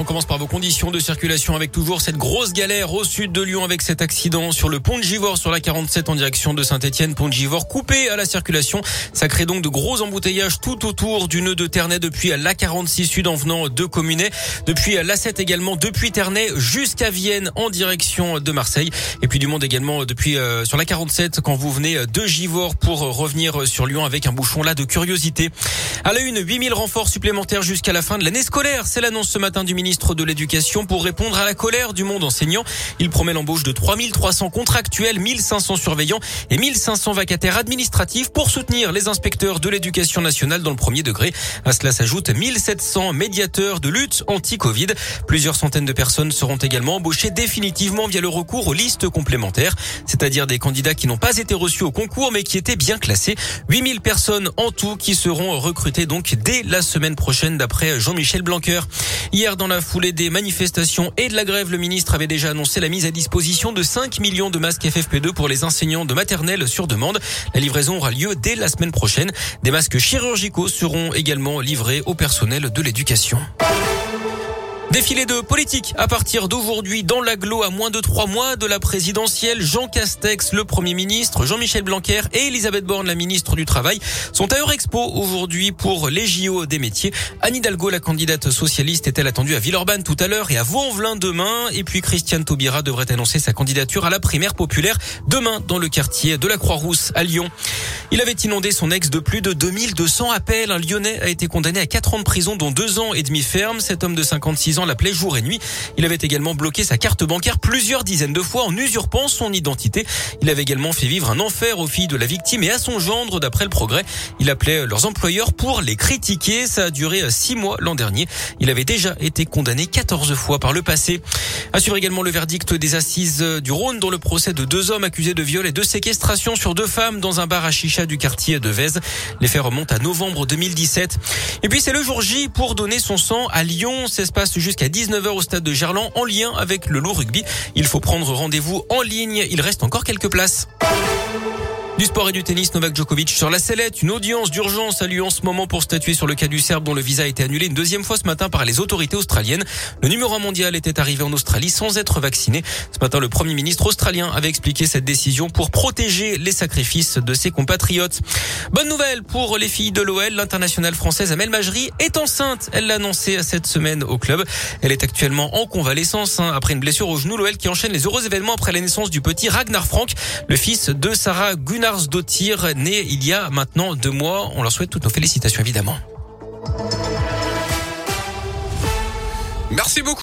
On commence par vos conditions de circulation avec toujours cette grosse galère au sud de Lyon avec cet accident sur le pont de Givors sur la 47 en direction de Saint-Etienne. Pont de Givors coupé à la circulation. Ça crée donc de gros embouteillages tout autour du nœud de Ternay depuis la 46 sud en venant de Communet. Depuis la 7 également depuis Ternay jusqu'à Vienne en direction de Marseille. Et puis du monde également depuis euh, sur la 47 quand vous venez de Givors pour revenir sur Lyon avec un bouchon là de curiosité. À la une, 8000 renforts supplémentaires jusqu'à la fin de l'année scolaire. C'est l'annonce ce matin du ministre ministre de l'Éducation pour répondre à la colère du monde enseignant. Il promet l'embauche de 3300 contractuels, 1500 surveillants et 1500 vacataires administratifs pour soutenir les inspecteurs de l'éducation nationale dans le premier degré. À cela s'ajoute 1700 médiateurs de lutte anti-Covid. Plusieurs centaines de personnes seront également embauchées définitivement via le recours aux listes complémentaires, c'est-à-dire des candidats qui n'ont pas été reçus au concours mais qui étaient bien classés. 8000 personnes en tout qui seront recrutées donc dès la semaine prochaine d'après Jean-Michel Blanquer. Hier dans la foulée des manifestations et de la grève, le ministre avait déjà annoncé la mise à disposition de 5 millions de masques FFP2 pour les enseignants de maternelle sur demande. La livraison aura lieu dès la semaine prochaine. Des masques chirurgicaux seront également livrés au personnel de l'éducation. Défilé de politique à partir d'aujourd'hui dans l'agglo à moins de trois mois de la présidentielle. Jean Castex, le Premier ministre, Jean-Michel Blanquer et Elisabeth Borne, la ministre du Travail, sont à Eurexpo aujourd'hui pour les JO des métiers. Anne Hidalgo, la candidate socialiste, est-elle attendue à Villeurbanne tout à l'heure et à Vaux-en-Velin demain? Et puis Christiane Taubira devrait annoncer sa candidature à la primaire populaire demain dans le quartier de la Croix-Rousse à Lyon. Il avait inondé son ex de plus de 2200 appels. Un Lyonnais a été condamné à 4 ans de prison, dont 2 ans et demi ferme. Cet homme de 56 ans l'appelait jour et nuit. Il avait également bloqué sa carte bancaire plusieurs dizaines de fois en usurpant son identité. Il avait également fait vivre un enfer aux filles de la victime et à son gendre, d'après le progrès. Il appelait leurs employeurs pour les critiquer. Ça a duré 6 mois l'an dernier. Il avait déjà été condamné 14 fois par le passé. Assure également le verdict des assises du Rhône dans le procès de deux hommes accusés de viol et de séquestration sur deux femmes dans un bar à chicha du quartier de Vèze. Les faits remontent à novembre 2017. Et puis c'est le jour J pour donner son sang à Lyon. Ça se passe jusqu'à 19h au stade de Gerland en lien avec le loup rugby. Il faut prendre rendez-vous en ligne. Il reste encore quelques places. Du sport et du tennis, Novak Djokovic sur la sellette. Une audience d'urgence a lieu en ce moment pour statuer sur le cas du Serbe dont le visa a été annulé une deuxième fois ce matin par les autorités australiennes. Le numéro 1 mondial était arrivé en Australie sans être vacciné. Ce matin, le premier ministre australien avait expliqué cette décision pour protéger les sacrifices de ses compatriotes. Bonne nouvelle pour les filles de l'OL. L'internationale française Amel Majri est enceinte. Elle l'a annoncé cette semaine au club. Elle est actuellement en convalescence hein, après une blessure au genou. L'OL qui enchaîne les heureux événements après la naissance du petit Ragnar Frank, le fils de Sarah Gunnar Lars né il y a maintenant deux mois. On leur souhaite toutes nos félicitations évidemment. Merci beaucoup.